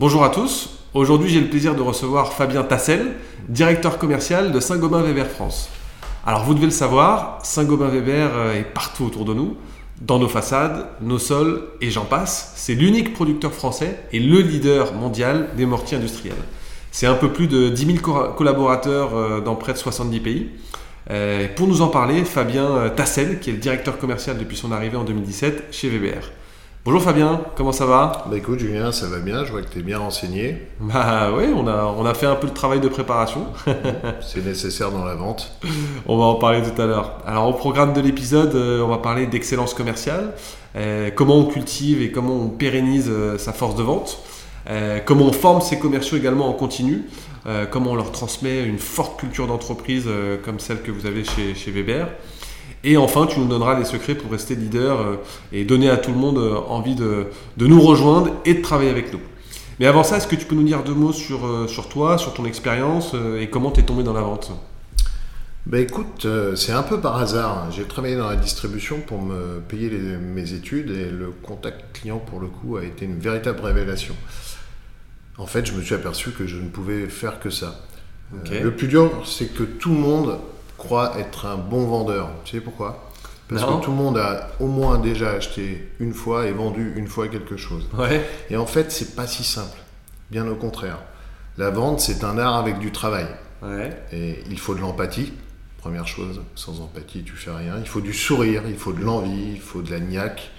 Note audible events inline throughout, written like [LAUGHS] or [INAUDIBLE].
Bonjour à tous. Aujourd'hui, j'ai le plaisir de recevoir Fabien Tassel, directeur commercial de Saint-Gobain-Weber France. Alors, vous devez le savoir, Saint-Gobain-Weber euh, est partout autour de nous, dans nos façades, nos sols et j'en passe. C'est l'unique producteur français et le leader mondial des mortiers industriels. C'est un peu plus de 10 000 co- collaborateurs euh, dans près de 70 pays. Euh, Pour nous en parler, Fabien Tassel, qui est le directeur commercial depuis son arrivée en 2017 chez Weber. Bonjour Fabien, comment ça va Bah écoute Julien, ça va bien, je vois que tu es bien renseigné. Bah oui, on a, on a fait un peu le travail de préparation. [LAUGHS] C'est nécessaire dans la vente. On va en parler tout à l'heure. Alors au programme de l'épisode, euh, on va parler d'excellence commerciale, euh, comment on cultive et comment on pérennise euh, sa force de vente, euh, comment on forme ses commerciaux également en continu, comment on leur transmet une forte culture d'entreprise comme celle que vous avez chez, chez Weber. Et enfin, tu nous donneras les secrets pour rester leader euh, et donner à tout le monde euh, envie de, de nous rejoindre et de travailler avec nous. Mais avant ça, est-ce que tu peux nous dire deux mots sur, euh, sur toi, sur ton expérience et comment tu es tombé dans la vente? Bah écoute, c'est un peu par hasard. J'ai travaillé dans la distribution pour me payer les- mes études et le contact client pour le coup a été une véritable révélation. En fait, je me suis aperçu que je ne pouvais faire que ça. Le plus dur, c'est que tout le monde croit être un bon vendeur. Tu sais pourquoi? Parce Non. que tout le monde a au moins déjà acheté une fois et vendu une fois quelque chose. Ouais. Et en fait, c'est pas si simple. Bien au contraire. La vente, c'est un art avec du travail. Ouais. Et il faut de l'empathie. Première chose, sans empathie, tu fais rien. Il faut du sourire, il faut de l'envie, il faut de la niaque,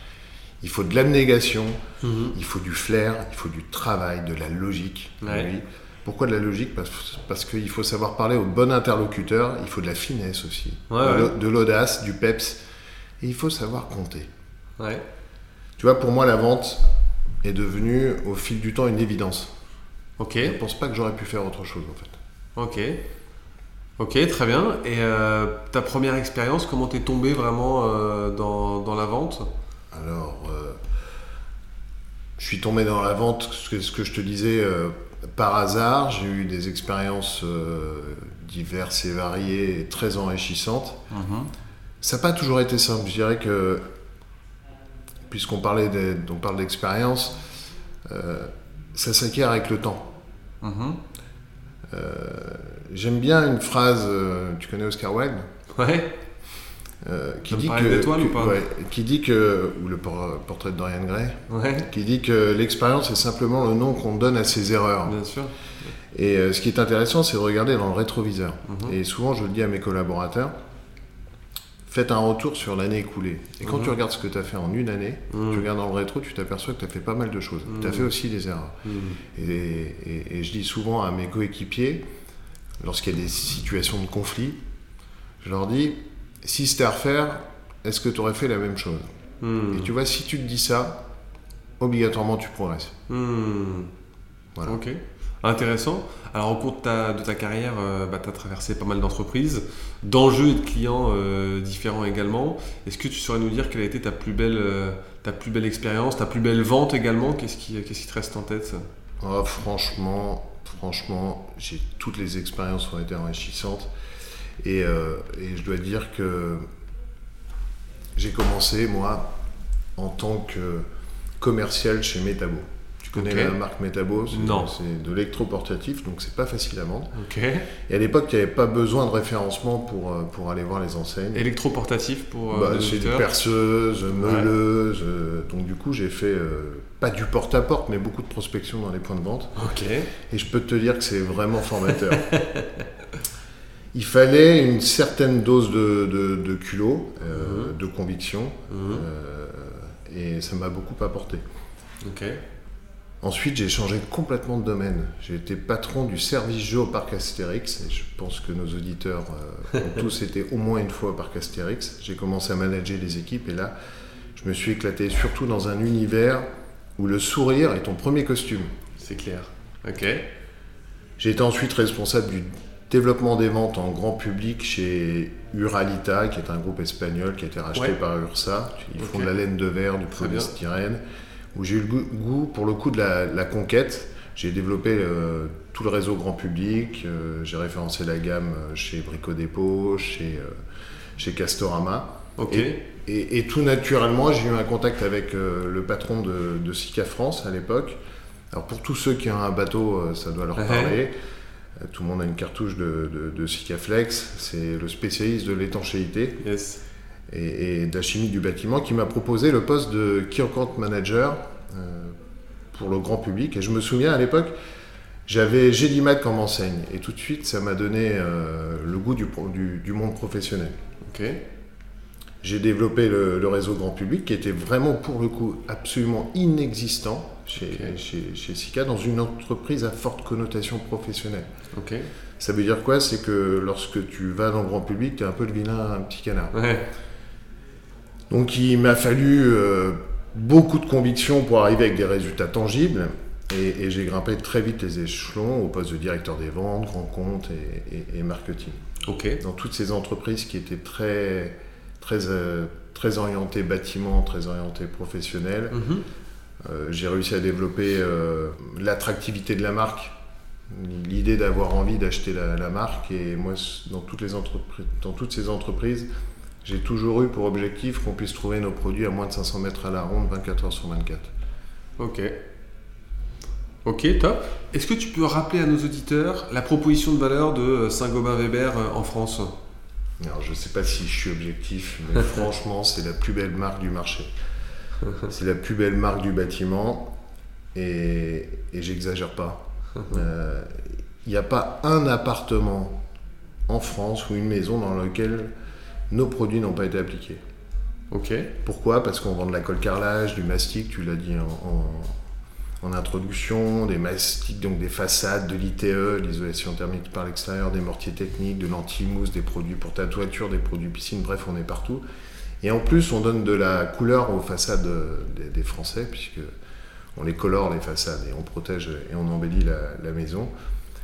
il faut de l'abnégation, Mhm. il faut du flair, il faut du travail, de la logique. Ouais. Pourquoi de la logique Parce, parce qu'il faut savoir parler au bon interlocuteur, il faut de la finesse aussi, Ouais, de l'audace, du peps, et il faut savoir compter. Ouais. Tu vois, pour moi, la vente est devenue au fil du temps une évidence. Ok. Je ne pense pas que j'aurais pu faire autre chose en fait. Ok. Ok, très bien. Et euh, ta première expérience, comment t'es tombé vraiment euh, dans, dans la vente? Alors, euh, je suis tombé dans la vente, ce que, ce que je te disais, par hasard. J'ai eu des expériences euh, diverses et variées et très enrichissantes. Ça n'a pas toujours été simple. Je dirais que, puisqu'on parlait on parle d'expérience, euh, ça s'acquiert avec le temps. Mhm. J'aime bien une phrase, euh, tu connais Oscar Wilde? Ouais. Euh, qui, dit que, ou pas ouais, qui dit que, ou le por- portrait de Dorian Gray, Ouais. qui dit que l'expérience est simplement le nom qu'on donne à ses erreurs. Bien sûr. Et euh, ce qui est intéressant, c'est de regarder dans le rétroviseur. Mhm. Et souvent, je le dis à mes collaborateurs, faites un retour sur l'année écoulée. Et quand Mhm. tu regardes ce que tu as fait en une année, Mhm. tu regardes dans le rétro, tu t'aperçois que tu as fait pas mal de choses. Tu as fait aussi des erreurs. Et, et- et je dis souvent à mes coéquipiers, lorsqu'il y a des situations de conflit, je leur dis, si c'était à refaire, est-ce que tu aurais fait la même chose Mhm. Et tu vois, si tu te dis ça, obligatoirement tu progresses. Mhm. Voilà. Ok. Intéressant. Alors, au cours de ta, de ta carrière, tu as traversé pas mal d'entreprises, d'enjeux et de clients euh, différents également. Est-ce que tu saurais nous dire quelle a été ta plus belle, euh, ta plus belle expérience, ta plus belle vente également? Qu'est-ce qui, qu'est-ce qui te reste en tête? Oh, franchement, franchement, j'ai toutes les expériences ont été enrichissantes. Et, euh, et je dois dire que j'ai commencé, moi, en tant que commercial chez Metabo. Tu connais la marque Metabo Non. C'est de l'électroportatif, donc c'est pas facile à vendre. Ok. Et à l'époque, il n'y avait pas besoin de référencement pour, euh, pour aller voir les enseignes. Électroportatif pour euh, Bah, c'est perceuses, meuleuses. euh, donc du coup, j'ai fait euh, pas du porte-à-porte, mais beaucoup de prospection dans les points de vente. Ok. Et je peux te dire que c'est vraiment formateur. [LAUGHS] Il fallait une certaine dose de, de, de culot, euh, Mhm. de conviction, Mhm. euh, et ça m'a beaucoup apporté. Ok. Ensuite, j'ai changé complètement de domaine. J'ai été patron du service jeu au parc Astérix, et je pense que nos auditeurs euh, ont [LAUGHS] tous été au moins une fois au parc Astérix. J'ai commencé à manager les équipes, et là, je me suis éclaté, surtout dans un univers où le sourire est ton premier costume. C'est clair. Ok. J'ai été ensuite responsable du développement des ventes en grand public chez Uralita, qui est un groupe espagnol qui a été racheté Ouais. par Ursa. Ils font de la laine de verre, du polystyrène, où j'ai eu le goût, pour le coup de la, la conquête. J'ai développé euh, tout le réseau grand public, euh, j'ai référencé la gamme euh, chez Brico Dépôt, chez, euh, chez Castorama. Ok. Et, et tout naturellement, j'ai eu un contact avec le patron de, de Sika France à l'époque, Alors pour tous ceux qui ont un bateau, ça doit leur Ouais. parler. Euh, Tout le monde a une cartouche de, de, de Sikaflex. C'est le spécialiste de l'étanchéité Yes. et, et de la chimie du bâtiment qui m'a proposé le poste de Key Manager euh, pour le grand public. Et je me souviens à l'époque, j'avais Gélimat comme enseigne. Et tout de suite, ça m'a donné euh, le goût du, pro- du- du monde professionnel. J'ai développé le, le réseau grand public qui était vraiment pour le coup absolument inexistant chez, Ok. chez, chez Sika dans une entreprise à forte connotation professionnelle. Ça veut dire quoi? C'est que lorsque tu vas dans le grand public, tu es un peu le vilain un petit canard. Ouais. Donc il m'a fallu euh, beaucoup de conviction pour arriver avec des résultats tangibles. Et, et j'ai grimpé très vite les échelons au poste de directeur des ventes, grand compte et, et- et marketing. Dans toutes ces entreprises qui étaient très, très, euh, très orientées bâtiment, très orientées professionnelles, Mhm. euh, j'ai réussi à développer euh, l'attractivité de la marque, l'idée d'avoir envie d'acheter la, la marque. Et moi, dans toutes, les entreprises, dans toutes ces entreprises, j'ai toujours eu pour objectif qu'on puisse trouver nos produits à moins de 500 mètres à la ronde, 24 heures sur 24. Ok. Ok, top. Est-ce que tu peux rappeler à nos auditeurs la proposition de valeur de euh, Saint-Gobain-Weber euh, en France? Alors, je ne sais pas si je suis objectif, mais [LAUGHS] franchement, c'est la plus belle marque du marché. [LAUGHS] C'est la plus belle marque du bâtiment, et, et j'exagère pas. [LAUGHS] Euh, Il n'y a pas un appartement en France ou une maison dans lequel nos produits n'ont pas été appliqués. Ok. Pourquoi? Parce qu'on vend de la colle carrelage, du mastic, tu l'as dit en, en- en introduction, des mastiques, donc des façades, de l'ITE, l'isolation thermique par l'extérieur, des mortiers techniques, de l'anti-mousse, des produits pour ta toiture, des produits piscine, bref, on est partout. Et en plus, on donne de la couleur aux façades des, Français, puisque on les colore les façades et on protège et on embellit la, la maison.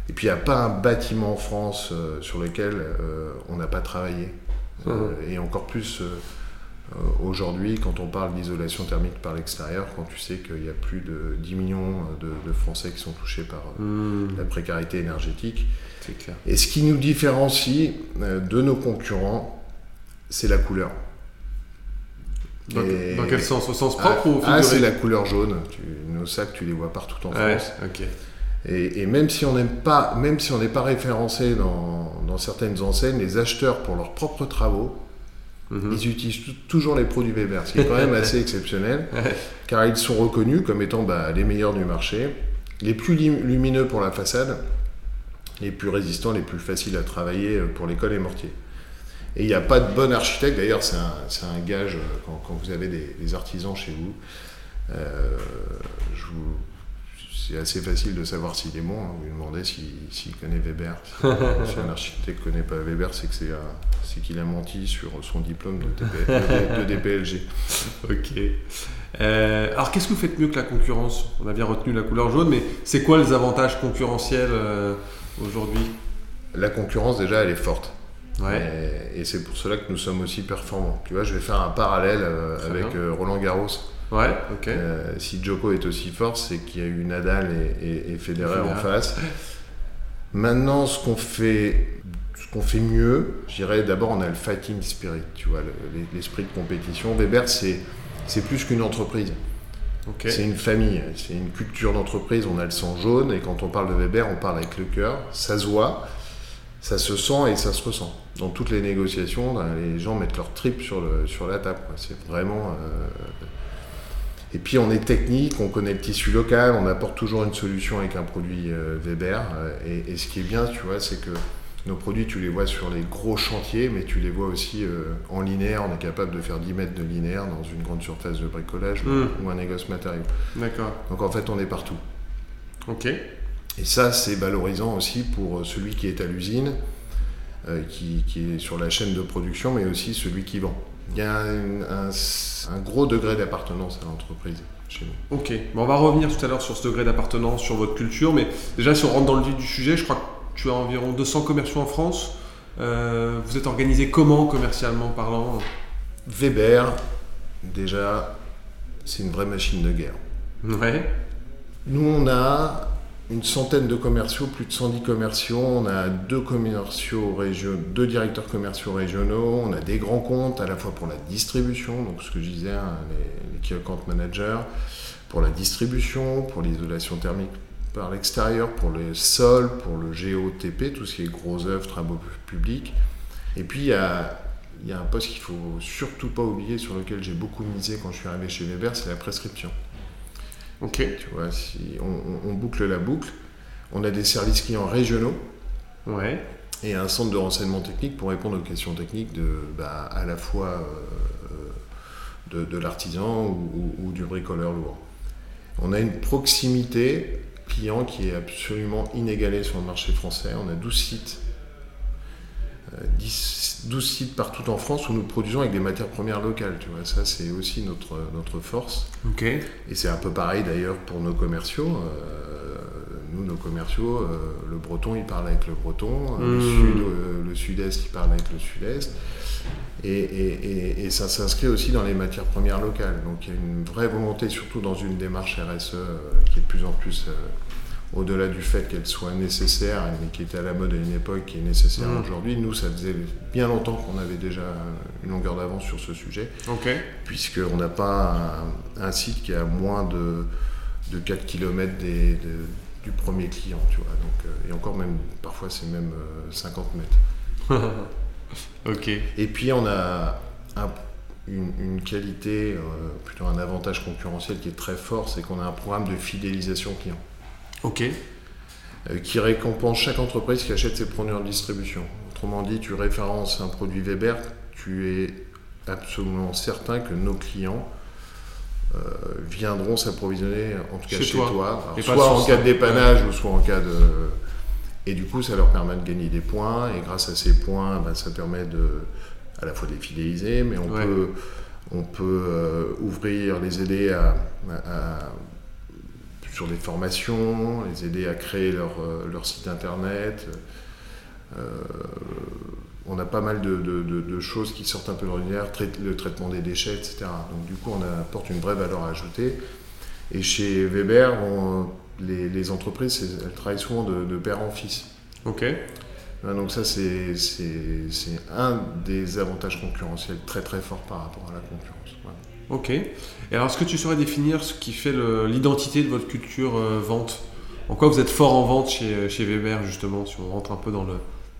Et puis, il n'y a pas un bâtiment en France euh, sur lequel euh, on n'a pas travaillé. Euh, et encore plus aujourd'hui, quand on parle d'isolation thermique par l'extérieur, quand tu sais qu'il y a plus de 10 millions de, de Français qui sont touchés par Hmm, la précarité énergétique. clair. Et ce qui nous différencie de nos concurrents, c'est la couleur. Dans, Et- dans quel sens? Au sens Ah, propre ou au ah, c'est la couleur jaune. Tu- nos sacs, tu les vois partout en Ouais, France. ok. Et, et même si on n'aime pas, même si on n'est pas référencé dans, dans certaines enseignes, les acheteurs pour leurs propres travaux, Mhm. ils utilisent tou- toujours les produits Weber, ce qui est quand même [LAUGHS] assez exceptionnel, car ils sont reconnus comme étant bah, les meilleurs du marché, les plus lumineux pour la façade, les plus résistants, les plus faciles à travailler euh, pour l'école et mortier. Et il n'y a pas de bon architecte, d'ailleurs c'est un, c'est un gage euh, quand, quand vous avez des, des artisans chez vous. euh, vous- c'est assez facile de savoir s'il est bon. hein. Vous lui demandez s'il s'il connaît Weber. Si, [LAUGHS] si un architecte ne connaît pas Weber, c'est que c'est un- c'est qu'il a menti sur son diplôme de, TP de- de DPLG. [LAUGHS] Ok. Euh, alors, qu'est-ce que vous faites mieux que la concurrence? On a bien retenu la couleur jaune, mais c'est quoi les avantages concurrentiels euh, aujourd'hui? La concurrence, déjà, elle est forte. Ouais. Et, et c'est pour cela que nous sommes aussi performants. Tu vois, je vais faire un parallèle euh, avec euh, Roland Garros. Ouais, ok. Euh, si Djoko est aussi fort, c'est qu'il y a eu Nadal et, et- et Federer en face. Maintenant, ce qu'on fait, ce qu'on fait mieux, je dirais d'abord, on a le fighting spirit, tu vois, le- l'esprit de compétition. Weber, c'est c'est plus qu'une entreprise. C'est une famille, c'est une culture d'entreprise, on a le sang jaune et quand on parle de Weber, on parle avec le cœur, ça se voit, ça se sent et ça se ressent. Dans toutes les négociations, ben, les gens mettent leur trip sur, le, sur la table. C'est vraiment... euh, Et puis on est technique, on connaît le tissu local, on apporte toujours une solution avec un produit euh, Weber. euh, Et, et ce qui est bien, tu vois, c'est que nos produits, tu les vois sur les gros chantiers, mais tu les vois aussi euh, en linéaire. On est capable de faire 10 mètres de linéaire dans une grande surface de bricolage ou- Mm. ou un négoce matériau. D'accord. Donc en fait, on est partout. Ok. Et ça, c'est valorisant aussi pour celui qui est à l'usine, qui, qui est sur la chaîne de production, mais aussi celui qui vend. Il y a un, un- un gros degré d'appartenance à l'entreprise chez nous. Ok. Bon, on va revenir tout à l'heure sur ce degré d'appartenance, sur votre culture, mais déjà, si on rentre dans le vif du sujet, je crois que tu as environ 200 commerciaux en France. Euh, vous êtes organisé comment, commercialement parlant? Weber, déjà, c'est une vraie machine de guerre. Ouais. Nous, on a une centaine de commerciaux, plus de 110 commerciaux. On a deux directeurs commerciaux régionaux. On a des grands comptes, à la fois pour la distribution, donc ce que je disais, hein, les, key account managers. pour la distribution, pour l'isolation thermique par l'extérieur, pour les sols, pour le GOTP, tout ce qui est gros œuvres, travaux publics. Et puis il y a, il y a un poste qu'il faut surtout pas oublier, sur lequel j'ai beaucoup misé quand je suis arrivé chez Weber, c'est la prescription. Ok. Tu vois, si on, on- on boucle la boucle, on a des services clients régionaux Ouais. et un centre de renseignement technique pour répondre aux questions techniques de, bah, à la fois euh, de, de l'artisan ou, ou- ou du bricoleur lourd. On a une proximité client qui est absolument inégalée sur le marché français. On a 12 sites, 10 12 sites partout en France où nous produisons avec des matières premières locales. Tu vois, ça c'est aussi notre, notre force. Et c'est un peu pareil d'ailleurs pour nos commerciaux. Euh, nous, nos commerciaux, euh, le breton, il parle avec le breton, euh, le, sud, euh, le sud-est, il parle avec le sud-est. Et, et- et- et ça s'inscrit aussi dans les matières premières locales. Donc il y a une vraie volonté, surtout dans une démarche RSE euh, qui est de plus en plus, euh, au-delà du fait qu'elle soit nécessaire, mais qui était à la mode à une époque, qui est nécessaire Mm. aujourd'hui. Nous, ça faisait bien longtemps qu'on avait déjà une longueur d'avance sur ce sujet puisqu'on n'a pas un, un site qui est à moins de, de 4 km des, de- du premier client, tu vois. Donc, euh, et encore même, parfois c'est même euh, 50 mètres. [LAUGHS] ok. Et puis on a un- une, une qualité, euh, plutôt un avantage concurrentiel qui est très fort, c'est qu'on a un programme de fidélisation client Ok. euh, qui récompense chaque entreprise qui achète ses produits en distribution. Autrement dit, tu références un produit Weber, tu es absolument certain que nos clients euh, viendront s'approvisionner, en tout cas Chez chez, toi. Alors, soit en cas de dépannage ou soit en cas de... Et du coup, ça leur permet de gagner des points, et grâce à ces points, ben, ça permet de, à la fois de les fidéliser, mais on Ouais. peut, on peut euh, ouvrir, les aider à- à- sur des formations, les aider à créer leur, euh, leur site internet. Euh, on a pas mal de, de- de- de choses qui sortent un peu de l'ordinaire, le traitement des déchets, etc. Donc du coup, on apporte une vraie valeur ajoutée. Et chez Weber, on- les, les entreprises, elles travaillent souvent de, père en fils. Ok. Hein, Donc ça, c'est un des avantages concurrentiels très très forts par rapport à la concurrence. Ok. Et alors, est-ce que tu saurais définir ce qui fait l'identité de votre culture euh, vente? En quoi vous êtes fort en vente chez, chez Weber, justement, si on rentre un peu dans le,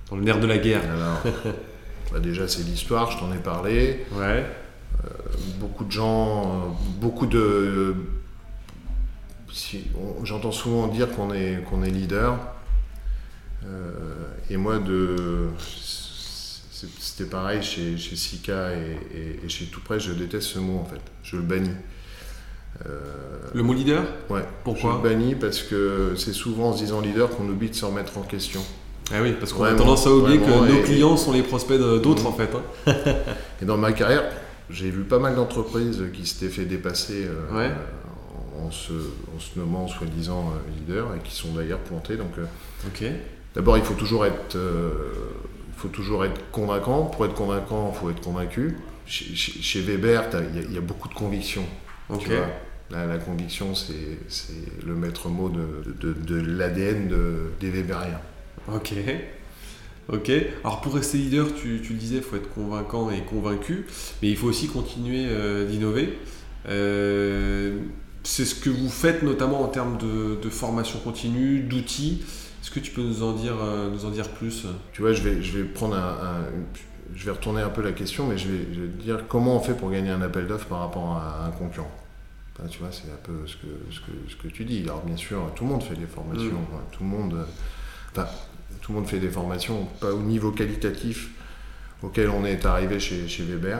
dans le nerf de la guerre? Alors, [LAUGHS] bah déjà, c'est l'histoire, je t'en ai parlé. Ouais. beaucoup de gens, euh, beaucoup de. si- J'entends souvent dire qu'on est, qu'on est leader. Euh, et moi, de, c'était pareil chez, chez Sika et, et- et chez Tout Près, je déteste ce mot en fait. Je le bannis. Euh, Le mot leader? Ouais, Pourquoi? Je le bannis parce que c'est souvent en se disant leader qu'on oublie de se remettre en question. Ah oui, parce qu'on a tendance à oublier que nos et- clients sont les prospects d'autres, Mhm. en fait. hein. [LAUGHS] Et dans ma carrière, j'ai vu pas mal d'entreprises qui s'étaient fait dépasser euh, Ouais. en, se, en se nommant soi-disant euh, leader et qui sont d'ailleurs pointés. Donc, euh, Ok. d'abord, il faut toujours être, il faut toujours être convaincant. Pour être convaincant, il faut être convaincu. Chez, chez- chez Weber, il y, a- il y a beaucoup de conviction. Tu vois. La, la conviction, c'est le maître mot de, de, de l'ADN de, des Weberiens. Ok. Ok. Alors pour rester leader, tu, tu le disais, il faut être convaincant et convaincu, mais il faut aussi continuer euh, d'innover. Euh, c'est ce que vous faites notamment en termes de, de formation continue, d'outils. Que tu peux nous en dire, euh, nous en dire plus? Tu vois, je vais, je vais prendre un, un- je vais retourner un peu la question, mais je vais, je vais dire comment on fait pour gagner un appel d'offres par rapport à un concurrent. Tu vois, c'est un peu ce que, ce, que, ce que tu dis. Alors bien sûr, tout le monde fait des formations, Mm. tout le monde, enfin, tout le monde fait des formations, pas au niveau qualitatif auquel on est arrivé chez, chez Weber.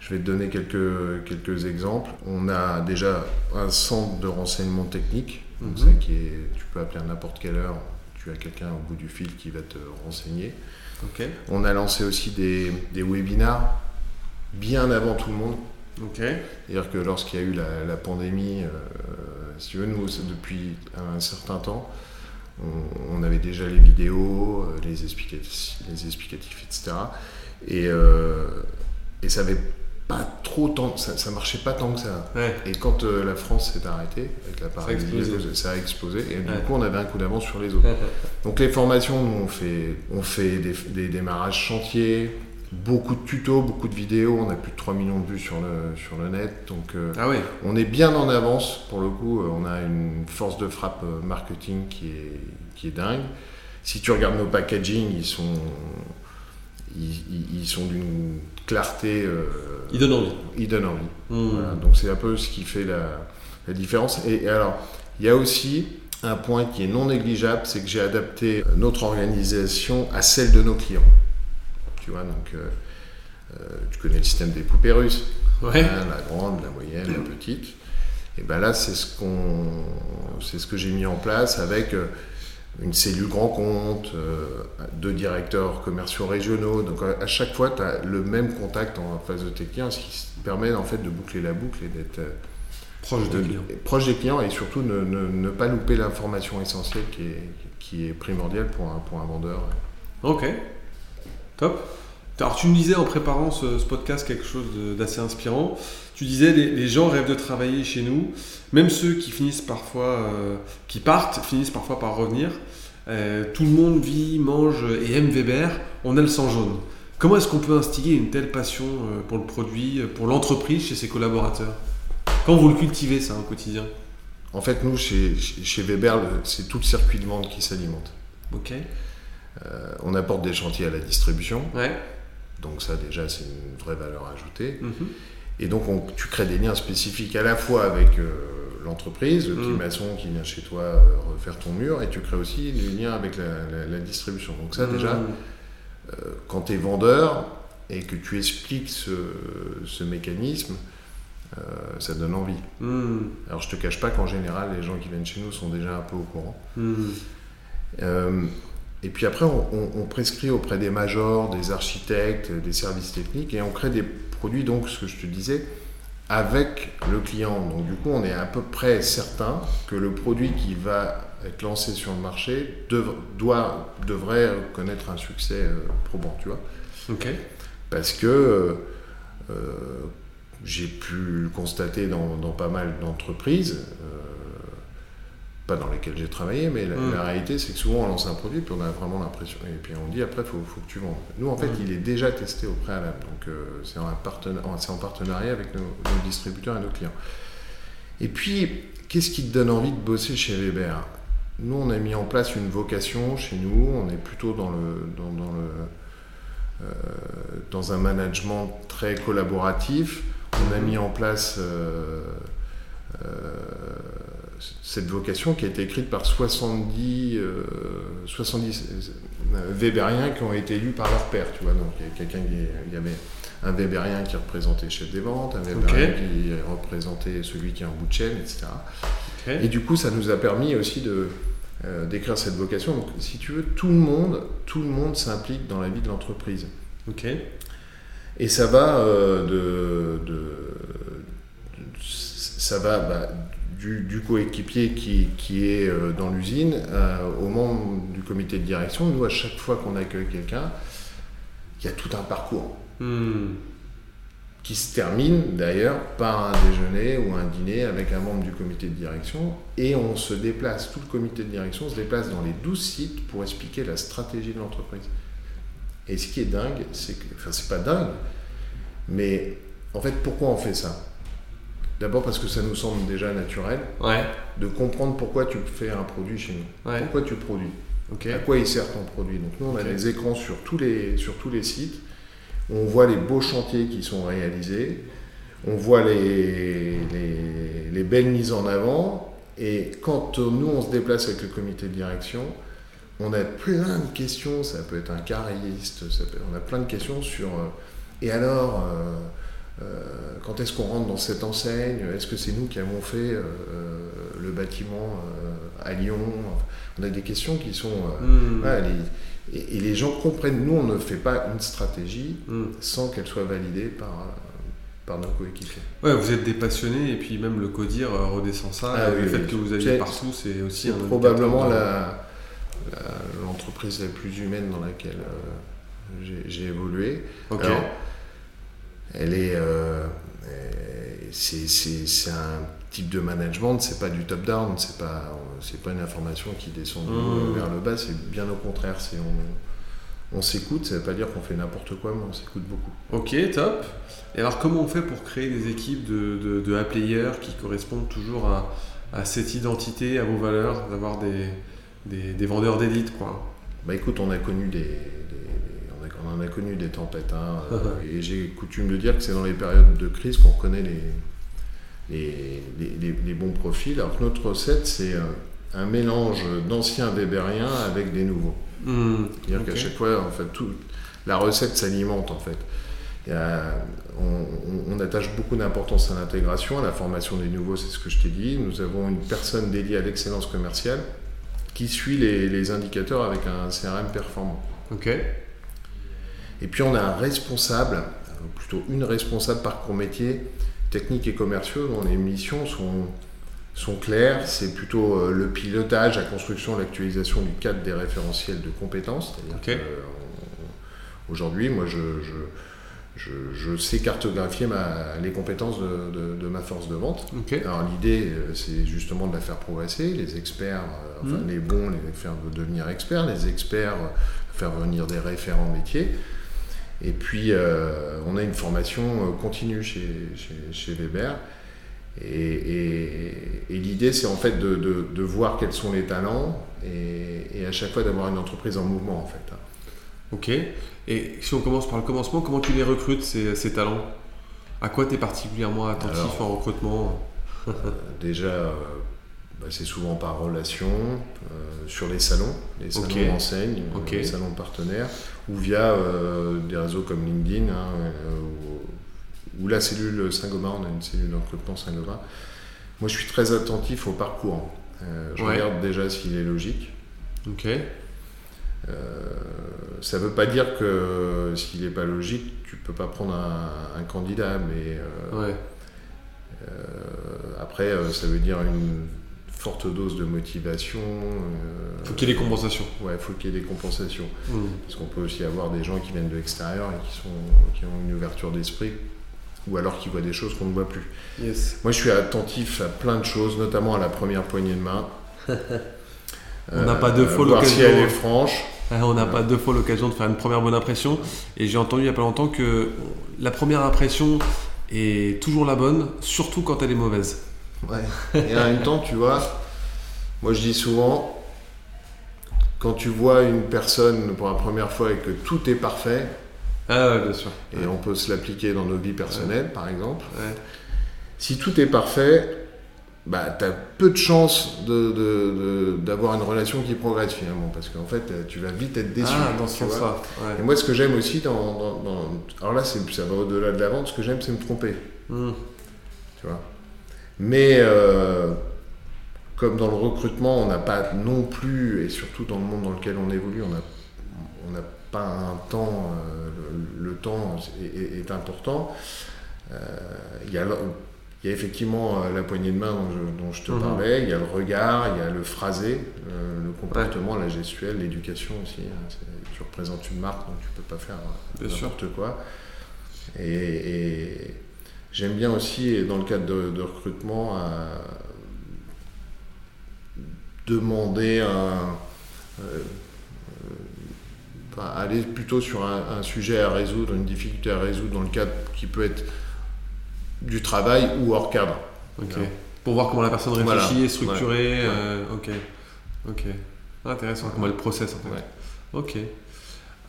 Je vais te donner quelques, quelques exemples. On a déjà un centre de renseignement technique, donc Mhm. ça qui est, tu peux appeler à n'importe quelle heure, tu as quelqu'un au bout du fil qui va te renseigner. On a lancé aussi des, des webinars bien avant tout le monde. C'est-à-dire que lorsqu'il y a eu la, la pandémie, euh, si tu veux, nous, depuis un certain temps, on, on avait déjà les vidéos, euh, les explicatifs, les explicatifs etc. Et, euh, et ça avait pas trop tant, ça, ça marchait pas tant que ça. Ouais. Et quand euh, la France s'est arrêtée, avec la Ça a explosé. ça a explosé. Et du Ouais. coup, on avait un coup d'avance sur les autres. [LAUGHS] Donc les formations, nous, on fait, on fait des, des démarrages chantiers, beaucoup de tutos, beaucoup de vidéos. On a plus de 3 millions de vues sur le, sur le net. Donc, euh, Ah oui. on est bien en avance pour le coup. euh, On a une force de frappe marketing qui est, qui est dingue. Si tu regardes nos packaging, ils sont, ils, ils- ils sont d'une clarté. euh, Il donne envie. ils donnent envie. Hmm. Voilà, donc c'est un peu ce qui fait la, la différence. Et, et alors, il y a aussi un point qui est non négligeable, c'est que j'ai adapté notre organisation à celle de nos clients. Tu vois, donc euh, euh, tu connais le système des poupées russes, Ouais. hein, la grande, la moyenne, la petite. Et ben là, c'est ce qu'on, c'est ce que j'ai mis en place avec une cellule grand compte, euh, deux directeurs commerciaux régionaux. Donc à chaque fois, tu as le même contact en face de tes clients, ce qui permet en fait de boucler la boucle et d'être euh, Proche de des clients et surtout ne, ne- ne pas louper l'information essentielle qui est, qui est primordiale pour un, pour un vendeur. Ok. Top. Alors tu me disais en préparant ce, ce podcast quelque chose d'assez inspirant. Tu disais les, les gens rêvent de travailler chez nous, même ceux qui finissent parfois, euh, qui partent, finissent parfois par revenir. Euh, tout le monde vit, mange et aime Weber. On a le sang jaune. Comment est-ce qu'on peut instiller une telle passion euh, pour le produit, pour l'entreprise chez ses collaborateurs? Quand vous le cultivez ça au quotidien? En fait, nous, chez, chez Weber, c'est tout le circuit de vente qui s'alimente. Ok. Euh, on apporte des chantiers à la distribution, Ouais. Donc ça déjà c'est une vraie valeur ajoutée. Mhm. Et donc on- tu crées des liens spécifiques à la fois avec euh, l'entreprise, le petit Mm. maçon qui vient chez toi euh, refaire ton mur, et tu crées aussi des liens avec la, la- la distribution. Donc ça déjà, Mhm. euh, quand tu es vendeur et que tu expliques ce, ce mécanisme, ça donne envie. Mhm. Alors je te cache pas qu'en général, les gens qui viennent chez nous sont déjà un peu au courant. Et puis après, on, on- on prescrit auprès des majors, des architectes, des services techniques, et on crée des produits, donc ce que je te disais, avec le client. Donc du coup, on est à peu près certain que le produit qui va être lancé sur le marché dev- doit, devrait connaître un succès euh, probant, tu vois. Ok. Parce que euh, euh, j'ai pu le constater dans, dans pas mal d'entreprises, euh, pas dans lesquelles j'ai travaillé, mais la, Mm. la réalité c'est que souvent on lance un produit puis on a vraiment l'impression, et puis on dit après il faut, faut que tu vendes. Nous en fait Mm. il est déjà testé au préalable, donc euh, c'est en, partena- en- partenariat avec nos, nos distributeurs et nos clients. Et puis qu'est-ce qui te donne envie de bosser chez Weber? Nous on a mis en place une vocation chez nous, on est plutôt dans le, dans, dans le euh, dans un management très collaboratif. On a mis en place euh, cette vocation qui a été écrite par 70, euh, 70 euh, Weberiens qui ont été élus par leur père. Tu vois, donc il y a quelqu'un il y avait un Weberien qui représentait le chef des ventes, un Weberien qui représentait celui qui est en bout de chaîne, etc. Et du coup, ça nous a permis aussi de euh, d'écrire cette vocation. Donc, si tu veux, tout le monde, tout le monde s'implique dans la vie de l'entreprise. Ok. Et ça va euh, de, de- de- ça va bah, du, du coéquipier qui, qui est euh, dans l'usine euh, au membre du comité de direction. Nous, à chaque fois qu'on accueille quelqu'un, il y a tout un parcours Hmm. qui se termine d'ailleurs par un déjeuner ou un dîner avec un membre du comité de direction et on se déplace, tout le comité de direction se déplace dans les 12 sites pour expliquer la stratégie de l'entreprise. Et ce qui est dingue, c'est que, enfin c'est pas dingue, mais en fait pourquoi on fait ça? D'abord parce que ça nous semble déjà naturel Ouais. de comprendre pourquoi tu fais un produit chez nous, Ouais. pourquoi tu produis. À quoi il sert ton produit Donc nous, on a des écrans sur tous, les, sur tous les sites. On voit les beaux chantiers qui sont réalisés. On voit les, les, les belles mises en avant. Et quand euh, nous, on se déplace avec le comité de direction, on a plein de questions. Ça peut être un cariste, ça peut- on a plein de questions sur... euh, et alors, euh, quand est-ce qu'on rentre dans cette enseigne? Est-ce que c'est nous qui avons fait euh, euh, le bâtiment euh, à Lyon? On a des questions qui sont... euh, Hmm. les- et, et les gens comprennent, nous on ne fait pas une stratégie Hmm. sans qu'elle soit validée par, euh, par nos coéquipiers. Ouais, vous êtes des passionnés et puis même le codir euh, redescend ça. Ah le fait oui. que vous alliez partout, c'est aussi un probablement la- la- l'entreprise la, plus humaine dans laquelle euh, j'ai- j'ai évolué. de- Ok. Alors, elle est, euh, c'est, un type de management, c'est pas du top down, c'est pas, c'est pas une information qui descend Mmh. vers le bas, c'est bien au contraire, c'est on, on s'écoute, ça ne veut pas dire qu'on fait n'importe quoi, mais on s'écoute beaucoup. Ok, top. Et alors, comment on fait pour créer des équipes de, de, de A-players qui correspondent toujours à, à, cette identité, à vos valeurs, d'avoir des, des, des, vendeurs d'élite quoi? Bah écoute, on a connu des, a, connu des tempêtes, hein, [LAUGHS] et j'ai coutume de dire que c'est dans les périodes de crise qu'on connaît les, les, les, les, bons profils. Alors que notre recette, c'est un mélange d'anciens Weberiens avec des nouveaux. Mmh, C'est-à-dire okay. qu'à chaque fois, en fait, tout, la recette s'alimente en fait. A, on, on, attache beaucoup d'importance à l'intégration, à la formation des nouveaux, c'est ce que je t'ai dit. Nous avons une personne dédiée à l'excellence commerciale qui suit les, les, indicateurs avec un CRM performant. Ok. Et puis on a un responsable, plutôt une responsable parcours métier, techniques et commerciaux, dont les missions sont sont clairs. C'est plutôt euh, le pilotage, la construction, l'actualisation du cadre des référentiels de compétences. Okay. Aujourd'hui, moi, je, je, je, je, sais cartographier ma, les compétences de, de, de, ma force de vente. Okay. Alors l'idée, c'est justement de la faire progresser. Les experts, euh, enfin mmh. les bons, les faire devenir experts. Les experts, faire venir des référents métiers. Et puis, euh, on a une formation continue chez, chez, chez Weber. Et, et, et l'idée, c'est en fait de, de, de, voir quels sont les talents et, et à chaque fois d'avoir une entreprise en mouvement, en fait. Ok. Et si on commence par le commencement, comment tu les recrutes, ces, ces talents? À quoi tu es particulièrement attentif Alors, en recrutement? euh, Déjà, euh, bah, c'est souvent par relation, euh, sur les salons, les salons okay. d'enseigne, okay. les salons partenaires, ou via euh, des réseaux comme LinkedIn, hein, ou la cellule Saint-Gobain, on a une cellule de recrutement Saint-Gobain. Moi, je suis très attentif au parcours. Euh, je ouais. regarde déjà s'il est logique. Ok. Euh, ça ne veut pas dire que s'il n'est pas logique, tu ne peux pas prendre un, un candidat, mais euh, ouais. après, ça veut dire une forte dose de motivation. Il faut qu'il y ait des compensations. Ouais, faut qu'il y ait des compensations. Mmh. Parce qu'on peut aussi avoir des gens qui viennent de l'extérieur et qui, sont, qui ont une ouverture d'esprit ou alors qui voient des choses qu'on ne voit plus. Yes. Moi, je suis attentif à plein de choses, notamment à la première poignée de main. [LAUGHS] on n'a euh, pas deux fois l'occasion. Si elle est franche. On n'a pas deux fois l'occasion de faire une première bonne impression. Et j'ai entendu il n'y a pas longtemps que la première impression est toujours la bonne, surtout quand elle est mauvaise. Ouais. Et en même temps, tu vois, moi je dis souvent, quand tu vois une personne pour la première fois et que tout est parfait, ah ouais, bien sûr. Et ouais. on peut se l'appliquer dans nos vies personnelles, ouais. par exemple. Ouais. Si tout est parfait, bah, tu as peu de chances d'avoir de, de, de, une relation qui progresse finalement. Parce qu'en fait, tu vas vite être déçu. Ah, dans ce sens-là. Et moi, ce que j'aime aussi dans, dans, dans, Alors là, ça va au-delà de la vente. Ce que j'aime, c'est me tromper. Mm. Tu vois Mais. Euh, comme dans le recrutement, on n'a pas non plus, et surtout dans le monde dans lequel on évolue, on n'a on a pas un temps, euh, le, le, temps est, est, est important. Euh, il y, a, il y a effectivement la poignée de main dont je, dont je te mmh. parlais, il y a le regard, il y a le phrasé, le comportement, ouais. la gestuelle, l'éducation aussi. Hein, tu représentes une marque, donc tu peux pas faire n'importe quoi. Et, et j'aime bien aussi, dans le cadre de, de recrutement, demander un enfin, aller plutôt sur un, un, sujet à résoudre, une difficulté à résoudre dans le cadre qui peut être du travail ou hors cadre. Ok. Pour voir comment la personne réfléchit, voilà. est structurée. Ouais. Euh, ok. Ok. Intéressant, comment elle processe en fait. Ouais. Ok.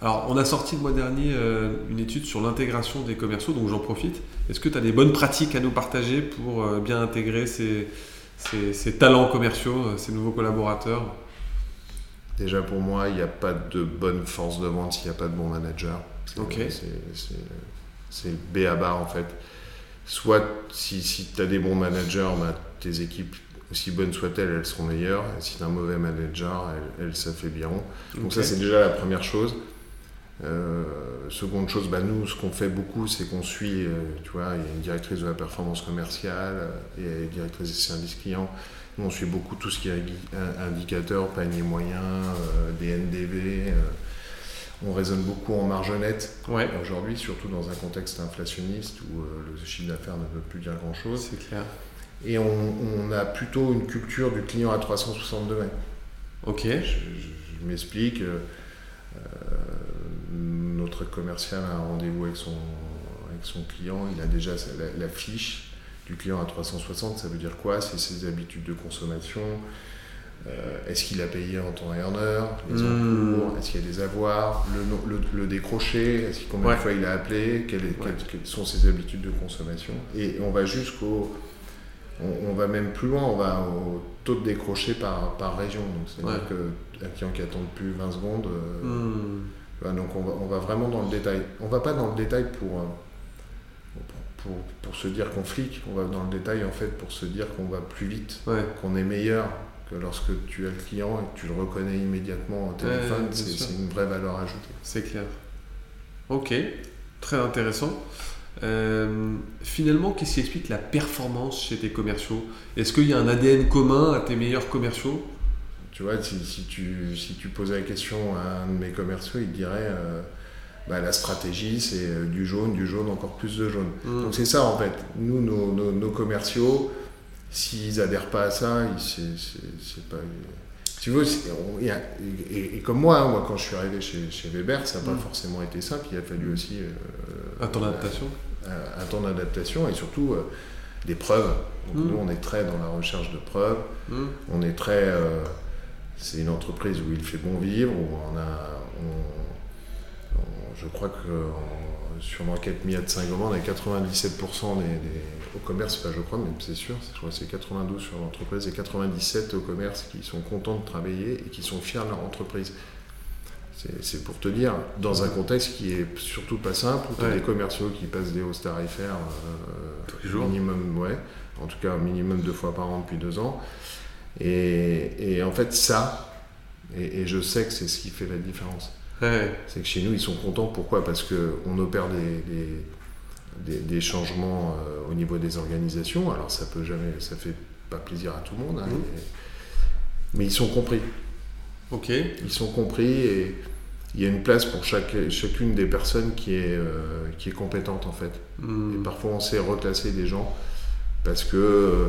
Alors, on a sorti le mois dernier euh, une étude sur l'intégration des commerciaux, donc j'en profite. Est-ce que tu as des bonnes pratiques à nous partager pour euh, bien intégrer ces, ces, ces talents commerciaux, euh, ces nouveaux collaborateurs? Déjà pour moi, il n'y a pas de bonne force de vente s'il n'y a pas de bon manager. Okay. C'est le B à bas en fait. Soit si, si tu as des bons managers, bah, tes équipes, aussi bonnes soient-elles, elles seront meilleures. Et si tu as un mauvais manager, elles, elles s'affaibliront. Donc okay. ça c'est déjà la première chose. Euh, seconde chose, bah, nous ce qu'on fait beaucoup c'est qu'on suit, euh, tu vois, il y a une directrice de la performance commerciale et une directrice des services clients nous, on suit beaucoup tout ce qui est indicateur, panier moyen, euh, des NDV. Euh, on raisonne beaucoup en marge nette ouais. aujourd'hui, surtout dans un contexte inflationniste où euh, le chiffre d'affaires ne veut plus dire grand-chose. C'est clair. Et on, on, a plutôt une culture du client à 360 degrés. Ok. Je, je, je m'explique. Notre commercial a un rendez-vous avec son, avec son client, il a déjà la, fiche du client à 360, ça veut dire quoi? C'est ses habitudes de consommation. Euh, est-ce qu'il a payé en temps et en heure? Les encours? Est-ce qu'il y a des avoirs? Le, le, décroché? Est-ce combien de fois il a appelé? Quelles, sont ses habitudes de consommation? Et on va jusqu'au on, va même plus loin, on va au taux de décroché par, par région. Donc c'est-à-dire qu'un client qui attend plus 20 secondes, euh, hmm. Donc on va, vraiment dans le détail. On va pas dans le détail euh, pour, pour, pour, se dire qu'on flic, on va dans le détail en fait pour se dire qu'on va plus vite, qu'on est meilleur que lorsque tu as le client et que tu le reconnais immédiatement au téléphone, c'est une vraie valeur ajoutée. C'est clair. Ok, très intéressant. Euh, finalement, qu'est-ce qui explique la performance chez tes commerciaux? Est-ce qu'il y a un ADN commun à tes meilleurs commerciaux? Tu vois, si, tu, si tu posais la question à un de mes commerciaux, il dirait euh, bah, la stratégie, c'est euh, du jaune, du jaune, encore plus de jaune. Hmm. Donc c'est ça en fait. Nous, nos, nos, commerciaux, s'ils adhèrent pas à ça, c'est pas tu veux, et, comme moi, hein, moi, quand je suis arrivé chez, chez Weber, ça n'a pas hmm. forcément été simple. Il a fallu aussi. un temps d'adaptation un temps d'adaptation et surtout euh, des preuves. Donc, mm. Nous, on est très dans la recherche de preuves. Mm. On est très. Euh, c'est une entreprise où il fait bon vivre, où on a. je crois que sur l'enquête MIA de Saint-Gobain, on a 97% des, au commerce, pas je crois, mais c'est sûr, je crois que c'est 92 sur l'entreprise et 97 au commerce qui sont contents de travailler et qui sont fiers de leur entreprise. C'est pour te dire, dans un contexte qui est surtout pas simple, où tu as des commerciaux qui passent des hausses tarifaires euh, minimum, ouais, en tout cas minimum deux fois par an depuis deux ans. Et, en fait, ça, et, je sais que c'est ce qui fait la différence. C'est que chez nous, ils sont contents. Pourquoi? Parce qu'on opère des, des, changements euh, au niveau des organisations. Alors ça peut jamais, ça fait pas plaisir à tout le monde, hein, mmh. mais ils sont compris. Ok. Ils sont compris et il y a une place pour chaque, chacune des personnes qui est, euh, qui est compétente en fait. Hmm. Et parfois on sait reclasser des gens parce que euh,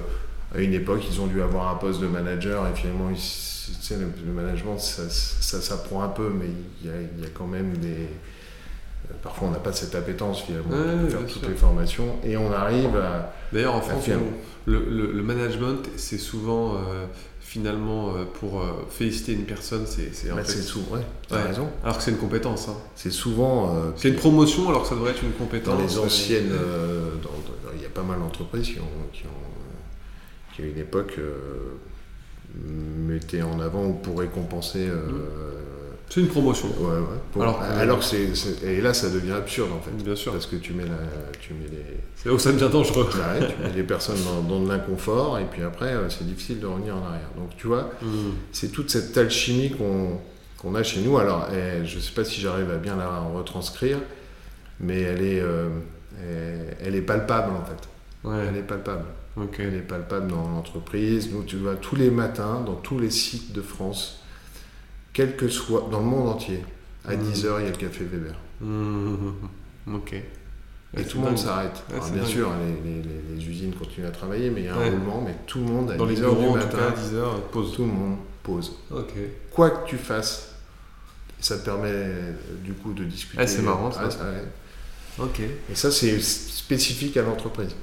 à une époque ils ont dû avoir un poste de manager et finalement tu sais, le, management ça, ça s'apprend un peu mais il y a, il y a quand même des euh, parfois on n'a pas cette appétence finalement pour faire toutes les formations et on arrive à d'ailleurs en France le, le, management c'est souvent finalement, euh, pour euh, féliciter une personne, c'est c'est bah, souvent, ouais, raison. Alors que c'est une compétence. Hein. C'est souvent. Euh, c'est une promotion alors que ça devrait être une compétence. Dans les anciennes, il y a pas mal d'entreprises qui ont, qui ont, qui à une époque mettaient en avant ou pour récompenser. Mmh. C'est une promotion. Ouais, ouais. alors, alors que c'est, et là, ça devient absurde en fait. Bien sûr. Parce que tu mets, la, tu mets les. C'est là où ça devient dangereux. Bah tu mets les personnes dans, de l'inconfort et puis après, euh, c'est difficile de revenir en arrière. Donc tu vois, hmm. c'est toute cette alchimie qu'on, qu'on a chez nous. Alors, eh, je ne sais pas si j'arrive à bien la retranscrire, mais elle est, euh, elle, est palpable en fait. Elle est palpable. Elle est palpable dans l'entreprise. Nous, tu vois, tous les matins, dans tous les sites de France, quel que soit, dans le monde entier, à 10h, mmh. il y a le café Weber. Mmh. Ok. Et tout le monde s'arrête. bien sûr, les, usines continuent à travailler, mais il y a un roulement, mais tout le monde à 10h du matin, à 10 heures, pause. tout le monde pose. Ok. Quoi que tu fasses, ça te permet du coup de discuter. Ah, c'est marrant ça. Ok. Et ça, c'est spécifique à l'entreprise.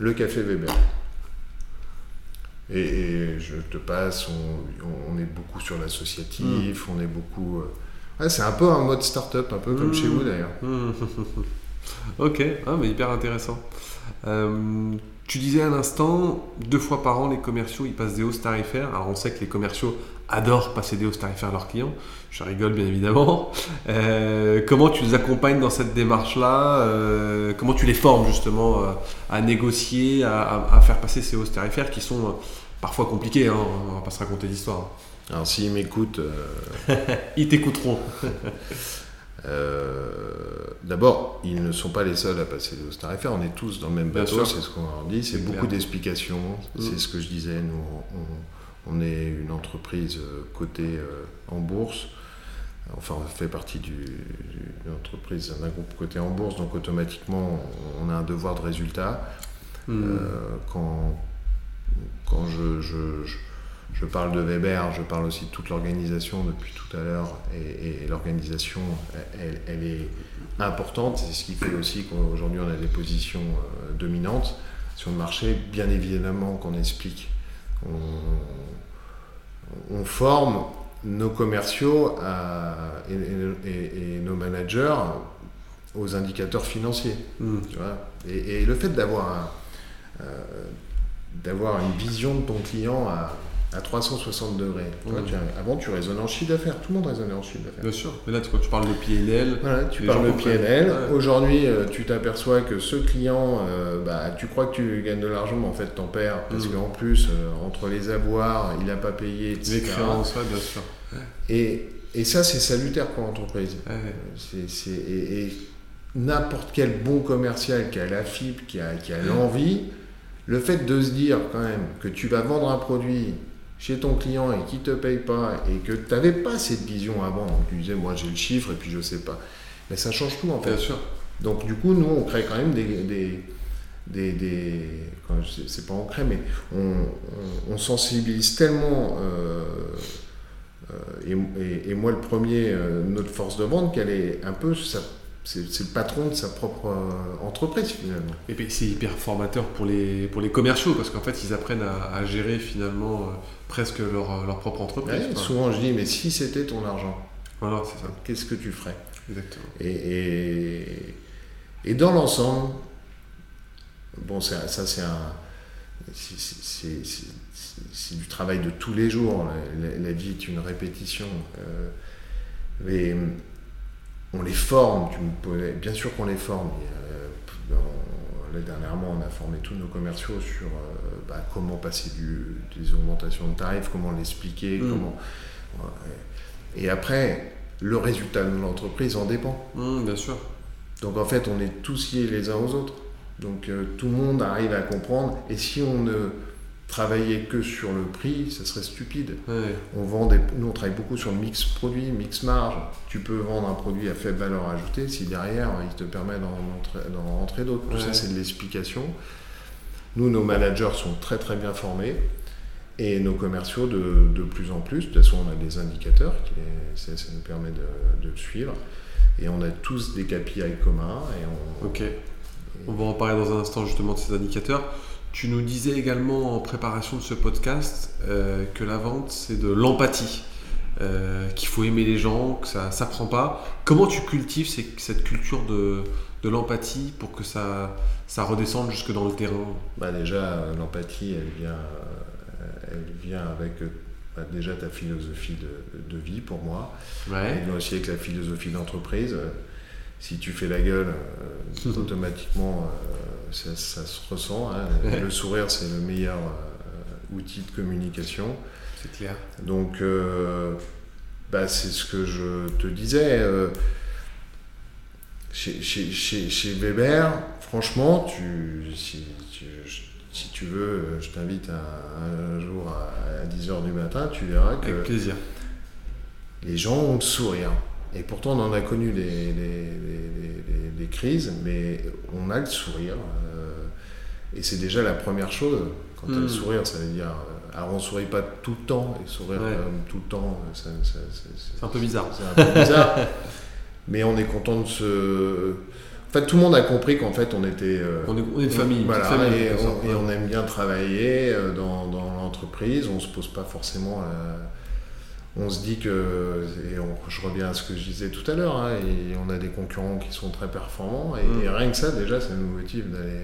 Le café Weber. Et, je te passe, on, est beaucoup sur l'associatif, mm. on est beaucoup. Euh, c'est un peu un mode start-up, un peu comme chez vous d'ailleurs. Mm. [LAUGHS] ok, ah, mais hyper intéressant. Euh, tu disais à l'instant, deux fois par an, les commerciaux ils passent des hausses tarifaires. Alors on sait que les commerciaux adorent passer des hausses tarifaires à leurs clients. Je rigole bien évidemment. Euh, comment tu les accompagnes dans cette démarche-là Comment tu les formes justement à négocier, à, à, faire passer ces hausses tarifaires qui sont parfois compliqué, hein, on va pas se raconter d'histoire. Alors s'ils m'écoutent... Euh, [LAUGHS] ils t'écouteront. [LAUGHS] Euh, d'abord, ils ne sont pas les seuls à passer des tarifaires, on est tous dans le même bateau, c'est ce qu'on leur dit, c'est beaucoup d'explications, mm. c'est ce que je disais, nous on, est une entreprise euh, cotée en bourse, enfin on fait partie d'une entreprise, d'un groupe coté en bourse, donc automatiquement on a un devoir de résultat. Mm. quand, quand je, je parle de Weber, je parle aussi de toute l'organisation depuis tout à l'heure, et, l'organisation, elle, est importante, c'est ce qui fait aussi qu'aujourd'hui on a des positions euh, dominantes sur le marché, bien évidemment qu'on explique, on, forme nos commerciaux et, nos managers aux indicateurs financiers. Hmm. et, le fait d'avoir euh, d'avoir une vision de ton client à à 360 degrés. avant, tu raisonnais en chiffre d'affaires. Tout le monde raisonnait en chiffre d'affaires. Bien sûr. Mais là, tu parles de PNL. Voilà, tu parles de PNL. Aujourd'hui, euh, tu t'aperçois que ce client, euh, bah, tu crois que tu gagnes de l'argent, mais en fait, t'en perds. Parce mm. qu'en plus, euh, entre les avoirs, il n'a pas payé, etc. Les créances, bien sûr. Et, et, ça, c'est salutaire pour l'entreprise. c'est, et, et n'importe quel bon commercial qui a la fibre, qui a, qui a l'envie, le fait de se dire quand même que tu vas vendre un produit chez ton client et qui te paye pas et que tu n'avais pas cette vision avant, tu disais moi j'ai le chiffre et puis je sais pas, mais ça change tout en fait. Bien sûr. Donc du coup nous on crée quand même des, des, des, des c'est pas on crée mais on, sensibilise tellement euh, euh, et, moi le premier euh, notre force de vente qu'elle est un peu ça c'est le patron de sa propre euh, entreprise finalement. Et puis c'est hyper formateur pour les, pour les commerciaux parce qu'en fait ils apprennent à, gérer finalement euh, presque leur, euh, leur, propre entreprise. souvent je dis mais si c'était ton argent, voilà, c'est ça. Qu'est-ce que tu ferais? Exactement. Et, et, dans l'ensemble, bon ça, ça c'est un c'est du travail de tous les jours. La, vie est une répétition. mais on les forme, bien sûr qu'on les forme. Euh, dernièrement, on a formé tous nos commerciaux sur euh, bah, comment passer du, des augmentations de tarifs, comment l'expliquer, mm. comment. Et après, le résultat de l'entreprise en dépend. Mm, bien sûr. Donc en fait, on est tous liés les uns aux autres. Donc euh, tout le monde arrive à comprendre. Et si on ne travailler que sur le prix, ça serait stupide. On vend des, nous, on travaille beaucoup sur le mix produit, mix marge. Tu peux vendre un produit à faible valeur ajoutée si derrière, il te permet d'en rentrer d'autres. Tout ça, c'est de l'explication. Nous, nos managers sont très très bien formés et nos commerciaux de, de plus en plus. De toute façon, on a des indicateurs, qui ça, nous permet de, de, suivre. Et on a tous des KPI communs. Et on, ok. On va en parler dans un instant justement de ces indicateurs. Tu nous disais également en préparation de ce podcast euh, que la vente, c'est de l'empathie, euh, qu'il faut aimer les gens, que ça ne s'apprend pas. Comment tu cultives cette culture de, de l'empathie pour que ça, ça redescende jusque dans le terrain? Bah Déjà, l'empathie, elle vient, elle vient avec bah, déjà ta philosophie de, de, vie pour moi. Ouais. Elle vient aussi avec la philosophie d'entreprise. Si tu fais la gueule, euh, [LAUGHS] automatiquement ça, se ressent. Hein. Le sourire, c'est le meilleur euh, outil de communication. C'est clair. Donc, euh, bah, c'est ce que je te disais. Euh, chez, chez, chez, Weber, franchement, tu, si, tu veux, je t'invite un, jour à, 10h du matin, tu verras que Avec plaisir. les gens ont le sourire. Et pourtant, on en a connu des, des, crises, mais on a le sourire. Euh, et c'est déjà la première chose. Quand tu as le hmm. sourire, ça veut dire. Euh, alors, on ne sourit pas tout le temps, et sourire tout le temps, c'est un peu bizarre. C'est un peu bizarre. [LAUGHS] mais on est content de se. En fait, tout le monde a compris qu'en fait, on était. Euh, on, est, une famille. Voilà, famille, et, on, aime bien travailler dans, dans l'entreprise. On ne se pose pas forcément on se dit que, et je reviens à ce que je disais tout à l'heure, hein, et on a des concurrents qui sont très performants, et, mm. rien que ça, déjà, ça nous motive d'aller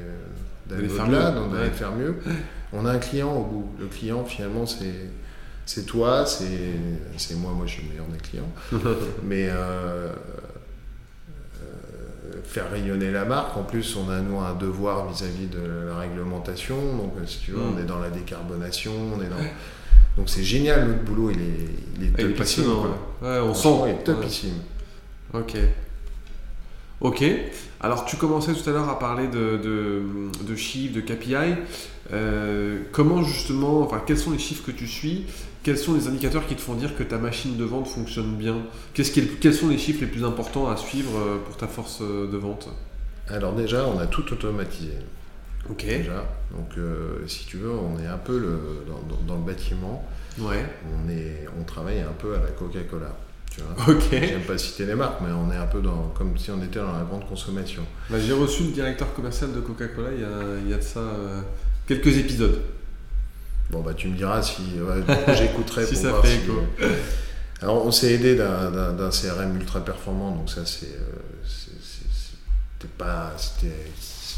d'aller faire mieux. d'aller faire mieux. On a un client au bout. Le client, finalement, c'est c'est toi, c'est moi, moi je suis le meilleur des clients. [LAUGHS] Mais euh, euh, faire rayonner la marque, en plus on a nous un devoir vis-à-vis de la réglementation, donc si tu veux, mm. on est dans la décarbonation, on est dans... [LAUGHS] Donc c'est génial, notre boulot, il est, il est ah, topissime. Ouais, on sent. Il est topissime. Ok. Ok. Alors tu commençais tout à l'heure à parler de, de, chiffres, de KPI. Euh, comment justement, enfin quels sont les chiffres que tu suis? Quels sont les indicateurs qui te font dire que ta machine de vente fonctionne bien? Qui Quels sont les chiffres les plus importants à suivre euh, pour ta force euh, de vente? Alors déjà, on a tout automatisé. Ok. Déjà. Donc, euh, si tu veux, on est un peu le, dans, le bâtiment. Ouais. On, est, on travaille un peu à la Coca-Cola. Tu vois. Ok. J'aime pas citer les marques, mais on est un peu dans, comme si on était dans la grande consommation. Bah, j'ai reçu le directeur commercial de Coca-Cola il y a, il y a de ça euh, quelques épisodes. Bon, bah, tu me diras si ouais, j'écouterai [LAUGHS] Si pour ça voir fait si- écho. Alors, on s'est aidé d'un- CRM ultra performant, donc ça, c'est, euh, c'était pas, c'était,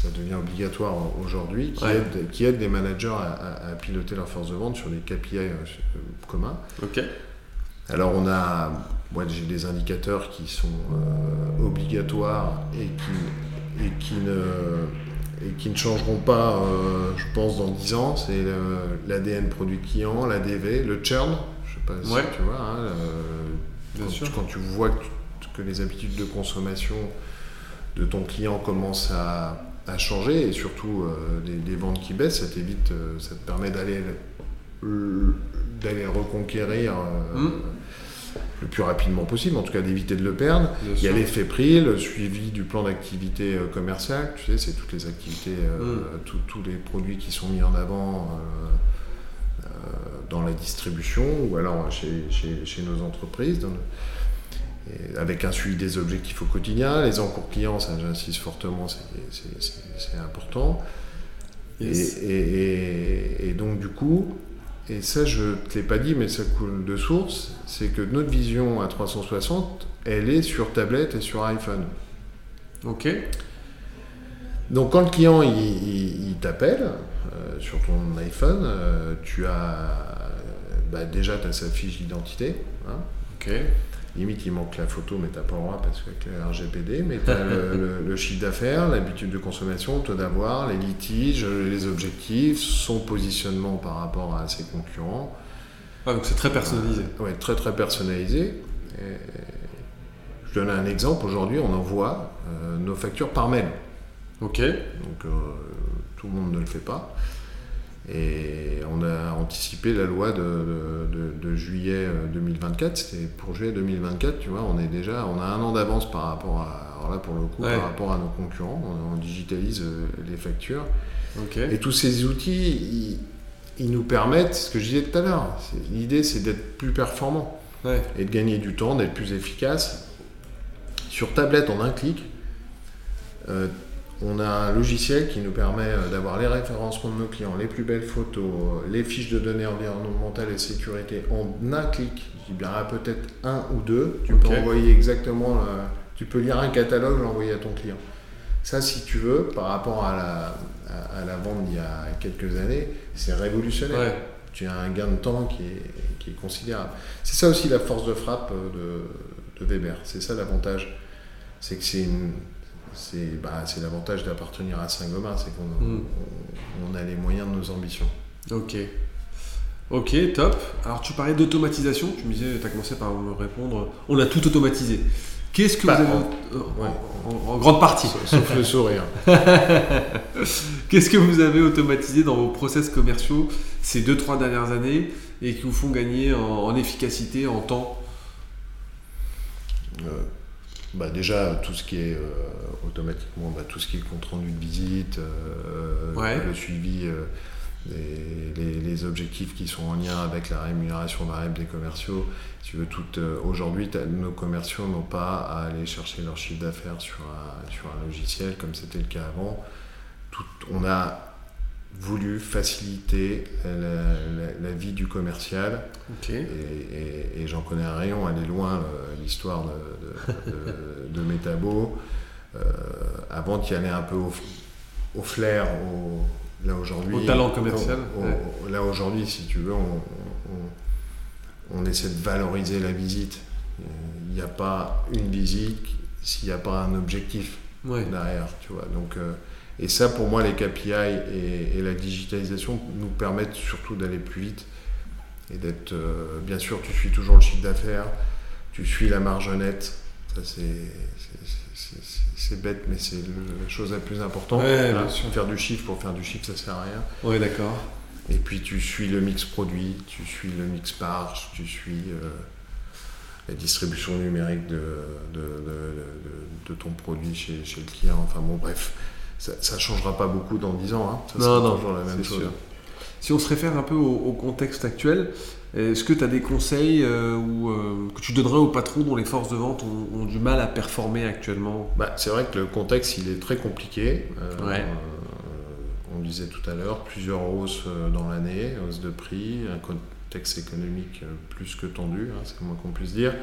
ça devient obligatoire aujourd'hui, qui, Ouais. aide, qui aide les managers à, à- à piloter leur force de vente sur des KPI euh, communs. Ok. Alors, on a, moi, j'ai des indicateurs qui sont euh, obligatoires et qui, et qui ne et qui ne changeront pas, euh, je pense, dans 10 ans. C'est l'ADN produit client, l'ADV, le churn. Je sais pas si Ouais. tu vois. hein, le- Bien quand, sûr. tu- quand tu vois que, que les habitudes de consommation de ton client commencent à, à changer et surtout euh, les, les ventes qui baissent, ça t'évite, euh, ça te permet d'aller d'aller le reconquérir euh, Mm. le plus rapidement possible, en tout cas d'éviter de le perdre. Bien Il y a l'effet prix, le suivi du plan d'activité euh, commerciale, tu sais, c'est toutes les activités, euh, Mm. tous- tous les produits qui sont mis en avant dans la distribution ou alors chez, chez- chez nos entreprises, dans le- et avec un suivi des objectifs au quotidien, les encours clients, ça j'insiste fortement, c'est- important. Yes. Et, et- et- et donc du coup, et ça je ne te l'ai pas dit, mais ça coule de source, c'est que notre vision à 360, elle est sur tablette et sur iPhone. Ok. Donc quand le client il, il- il t'appelle euh, sur ton iPhone, euh, tu as bah, déjà as sa fiche d'identité. hein. Ok. Limite, il manque la photo, mais t'as pas le droit parce qu'avec le RGPD. Mais tu as le, le- le chiffre d'affaires, l'habitude de consommation, le taux d'avoir, les litiges, les objectifs, son positionnement par rapport à ses concurrents. Ah, donc c'est très personnalisé. Ouais, très très personnalisé. Et je donne un exemple. Aujourd'hui, on envoie euh, nos factures par mail. Ok. Donc euh, tout le monde ne le fait pas. Et on a anticipé la loi de, de- de- de juillet euh, 2024. C'était pour juillet 2024, tu vois, on est déjà, on a un an d'avance par rapport à, alors là pour le coup, Ouais. par rapport à nos concurrents. On, on digitalise euh, les factures. Et tous ces outils, ils, ils nous permettent, ce que je disais tout à l'heure, l'idée c'est d'être plus performant Ouais. et de gagner du temps, d'être plus efficace. Sur tablette, en un clic, euh, on a un logiciel qui nous permet euh, d'avoir les référencements de nos clients, les plus belles photos, euh, les fiches de données environnementales et sécurité en un clic. Dis bien ah, peut-être un ou deux. Tu peux envoyer exactement, le- tu peux lire un catalogue, l'envoyer à ton client. Ça, si tu veux, par rapport à la, à, à la vente d'il y a quelques années, c'est révolutionnaire Ouais. tu as un gain de temps qui est, qui est considérable. C'est ça aussi la force de frappe euh, de, de Weber. C'est ça l'avantage. C'est que c'est une. C'est bah, c'est l'avantage d'appartenir à Saint-Gobain, c'est qu'on Mm. on, on a les moyens de nos ambitions. Ok. Ok, top. Alors tu parlais d'automatisation, tu me disais, tu as commencé par me répondre, on a tout automatisé. Qu'est-ce que Bah, vous avez en- ouais. en, en grande partie Sauf le sourire. [LAUGHS] Qu'est-ce que vous avez automatisé dans vos process commerciaux ces 2-3 dernières années et qui vous font gagner en, en efficacité, en temps? Euh, bah déjà, tout ce qui est euh, automatiquement, bah, tout ce qui est compte rendu de visite, euh, Ouais. le suivi, euh, les, les- les objectifs qui sont en lien avec la rémunération variable des commerciaux. Si tu veux, tout, euh, aujourd'hui, nos commerciaux n'ont pas à aller chercher leur chiffre d'affaires sur un, sur un logiciel comme c'était le cas avant. Tout, on a voulu faciliter la, la- la vie du commercial et, et- et j'en connais un rayon, elle est loin l'histoire de, de, de- de Métabo. Euh, avant d'y aller un peu au, au flair, au, là aujourd'hui. Au talent commercial, au- au- Là aujourd'hui, si tu veux, on, on- on essaie de valoriser la visite. Il n'y a pas une visite s'il n'y a pas un objectif Ouais. derrière, tu vois. Donc, euh, et ça, pour moi, les KPI et, et la digitalisation nous permettent surtout d'aller plus vite et d'être. euh, bien sûr, tu suis toujours le chiffre d'affaires, tu suis la marge nette. Ça, c'est. bête, mais c'est la chose la plus importante. Ouais, sûr. Faire du chiffre pour faire du chiffre, ça sert à rien. Ouais, d'accord. Et puis tu suis le mix produit, tu suis le mix marge, tu suis euh, la distribution numérique de, de, de- de- de ton produit chez, chez le client. Enfin bon, bref, ça ne changera pas beaucoup dans 10 ans. Hein. Ça Non, non, toujours la même chose. sûr. Si on se réfère un peu au, au contexte actuel, est-ce que tu as des conseils euh, ou, euh, que tu donnerais aux patrons dont les forces de vente ont, ont du mal à performer actuellement? Bah, c'est vrai que le contexte il est très compliqué. Euh, Ouais. on disait tout à l'heure, plusieurs hausses dans l'année, hausse de prix, un contexte économique plus que tendu, hein, c'est le moins qu'on puisse dire.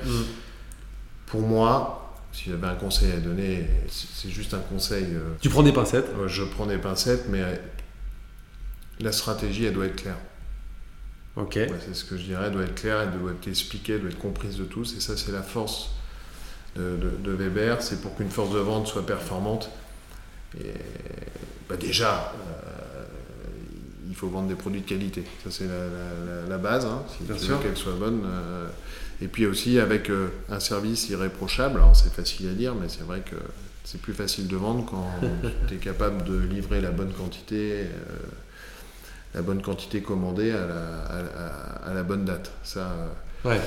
Pour moi, si j'avais un conseil à donner, c'est juste un conseil. euh, Tu prends des pincettes euh, je prends des pincettes, mais la stratégie, elle doit être claire. Ok. Ouais, c'est ce que je dirais, elle doit être claire, elle doit être expliquée, elle doit être comprise de tous. Et ça, c'est la force de, de- de Weber. C'est pour qu'une force de vente soit performante. Et, bah déjà, euh, il faut vendre des produits de qualité. Ça, c'est la, la- la- la base. hein, si Bien tu sûr. qu'elle soit bonne. Et puis aussi avec euh, un service irréprochable. Alors, c'est facile à dire, mais c'est vrai que c'est plus facile de vendre quand tu es capable de livrer la bonne quantité. euh, la bonne quantité commandée à la, à la- à la bonne date. Ça, euh, Ouais.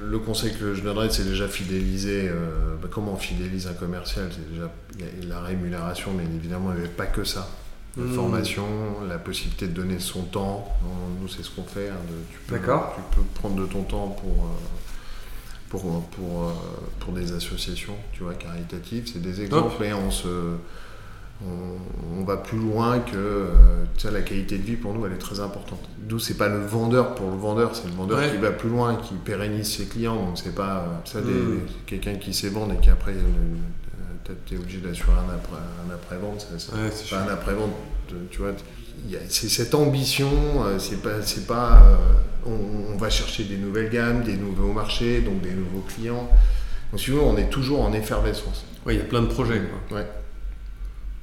le conseil que je donnerais, c'est déjà fidéliser. euh, bah, comment on fidélise un commercial C'est déjà il y a la rémunération, mais évidemment, il n'y avait pas que ça. La Mmh. formation, la possibilité de donner son temps. Nous, c'est ce qu'on fait. hein, de- tu, peux, D'accord. tu peux prendre de ton temps pour, pour, pour, euh, pour des associations tu vois, caritatives. C'est des exemples, mais on se. On, on va plus loin que euh, tu sais, la qualité de vie pour nous elle est très importante. D'où c'est pas le vendeur pour le vendeur, c'est le vendeur Ouais. qui va plus loin, qui pérennise ses clients. Donc c'est pas euh, ça des- Mm. quelqu'un qui sait vendre et qui après tu es obligé d'assurer un après un après-vente. ça- ça- Ouais, c'est pas un après-vente, de- tu vois. il y a- C'est cette ambition, euh, c'est pas, c'est pas, euh, on, on va chercher des nouvelles gammes, des nouveaux marchés, donc des nouveaux clients. Donc si vous on est toujours en effervescence. Ouais, il y a plein de projets. quoi. Ouais.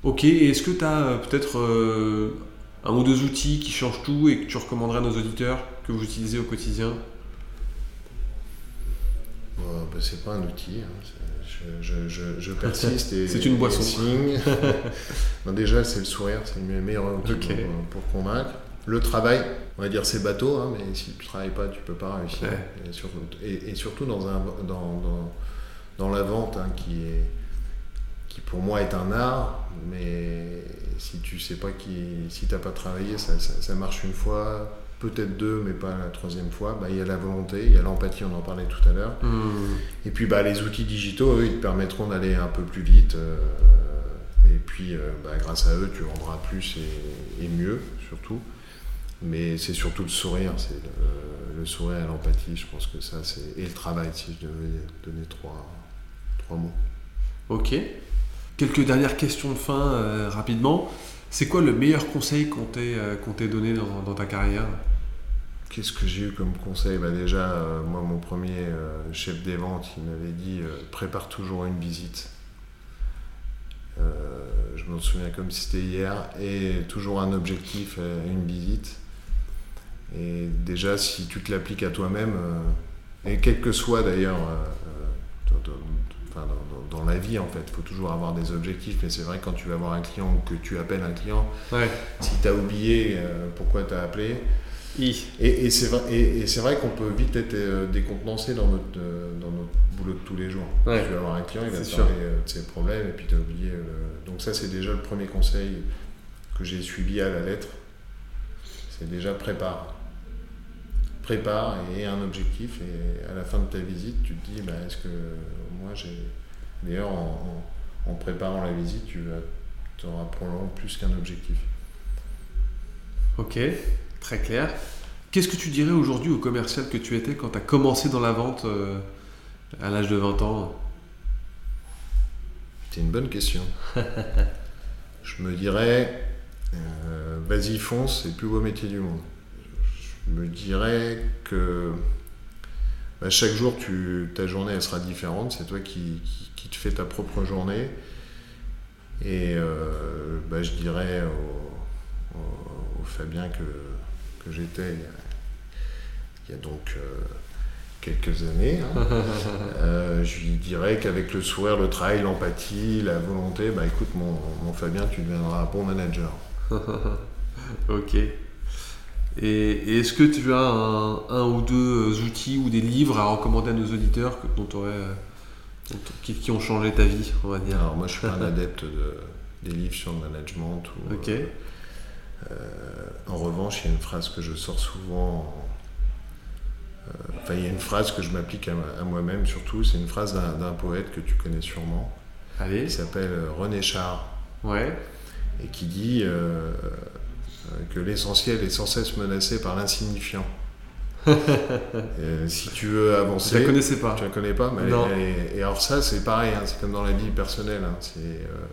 Ok, et est-ce que tu as peut-être euh, un ou deux outils qui changent tout et que tu recommanderais à nos auditeurs que vous utilisez au quotidien? Euh, bah, c'est pas un outil, hein, je, je- je- je persiste. et- [LAUGHS] C'est une et boisson. signe. [LAUGHS] Non, déjà, c'est le sourire, c'est le meilleur outil pour convaincre. Le travail, on va dire c'est bateau, hein, mais si tu travailles pas, tu peux pas réussir. Ouais. Et, surtout, et- et surtout dans, un, dans, dans, dans la vente, hein, qui, est, qui pour moi est un art, mais si tu sais pas qui, si t'as pas travaillé, ça, ça, ça marche une fois, peut-être deux, mais pas la troisième fois. Bah, Il y a la volonté, il y a l'empathie, on en parlait tout à l'heure. Hmm, Et puis bah, les outils digitaux, eux, ils te permettront d'aller un peu plus vite. euh, et puis euh, bah, grâce à eux, tu vendras plus et, et mieux, surtout. Mais c'est surtout le sourire, c'est le, le sourire et l'empathie, je pense que ça, c'est. Et le travail, si je devais donner trois, trois mots. Ok. Quelques dernières questions de fin euh, rapidement. C'est quoi le meilleur conseil qu'on t'ait euh, donné dans, dans ta carrière? Qu'est-ce que j'ai eu comme conseil? Bah Déjà, euh, moi, mon premier chef des ventes, il m'avait dit prépare toujours une visite. Je m'en souviens comme si c'était hier. Et toujours un objectif, une visite. Et déjà, si tu te l'appliques à toi-même, euh, et quel que soit d'ailleurs euh, euh, dans, la vie, en fait, il faut toujours avoir des objectifs. Mais c'est vrai, quand tu vas voir un client ou que tu appelles un client, Ouais. si tu as oublié pourquoi tu as appelé, et, et c'est vrai, et, vrai qu'on peut vite être décontenancé dans notre, dans notre boulot de tous les jours. Ouais. Tu vas avoir un client, il va te parler de ses problèmes et puis tu as oublié. le- Donc ça c'est déjà le premier conseil que j'ai suivi à la lettre. C'est déjà prépare. Prépare et un objectif et à la fin de ta visite tu te dis bah, est-ce que moi j'ai... D'ailleurs en, en- en préparant la visite tu auras probablement plus qu'un objectif. Ok, très clair. Qu'est-ce que tu dirais aujourd'hui au commercial que tu étais quand tu as commencé dans la vente euh, à l'âge de 20 ans? C'est une bonne question. [LAUGHS] je me dirais, euh, vas-y fonce, c'est le plus beau métier du monde. Je me dirais que bah, chaque jour, tu, ta journée, elle sera différente. C'est toi qui, qui, qui te fais ta propre journée. Et euh, bah, je dirais au, au- au Fabien que, que j'étais il, y a- il y a donc euh, quelques années. hein. [LAUGHS] Euh, je lui dirais qu'avec le sourire, le travail, l'empathie, la volonté, bah écoute mon, mon Fabien, tu deviendras un bon manager. [LAUGHS] Ok. Et, et est-ce que tu as un, un ou deux outils ou des livres à recommander à nos auditeurs que, dont t'aurais, euh, dont- qui, qui ont changé ta vie, on va dire? Alors moi je suis pas un adepte de, des livres sur le management. Ou, Ok. en revanche, il y a une phrase que je sors souvent. euh, Enfin, il y a une phrase que je m'applique à, à moi-même surtout. C'est une phrase d'un poète que tu connais sûrement. Allez. Il s'appelle euh, René Char Ouais. et qui dit euh, euh, que l'essentiel est sans cesse menacé par l'insignifiant. [LAUGHS] Euh, si tu veux Je la avancer, connaissais pas. tu la connais pas, mais Non. et alors ça c'est pareil, hein, c'est comme dans la vie personnelle. hein, c'est, euh,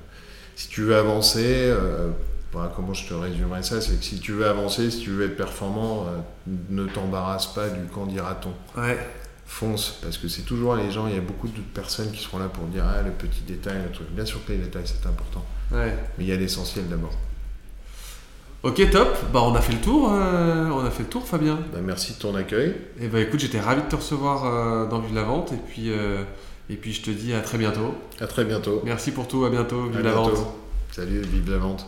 si tu veux avancer, euh, voilà, comment je te résumerais ça, c'est que si tu veux avancer, si tu veux être performant, euh, ne t'embarrasse pas du quand dira-t-on. Ouais. Fonce, parce que c'est toujours les gens, il y a beaucoup de personnes qui seront là pour dire ah le petit détail, le truc. Bien sûr que les détails c'est important, Ouais. mais il y a l'essentiel d'abord. Ok, top. Bah, on a fait le tour. euh, on a fait le tour, Fabien. Bah, merci de ton accueil. Et bah, écoute, j'étais ravi de te recevoir euh, dans de la Vente. Et puis, euh, et puis, je te dis à très bientôt. À très bientôt. Merci pour tout. À bientôt, de la Vente. Salut, vive la vente.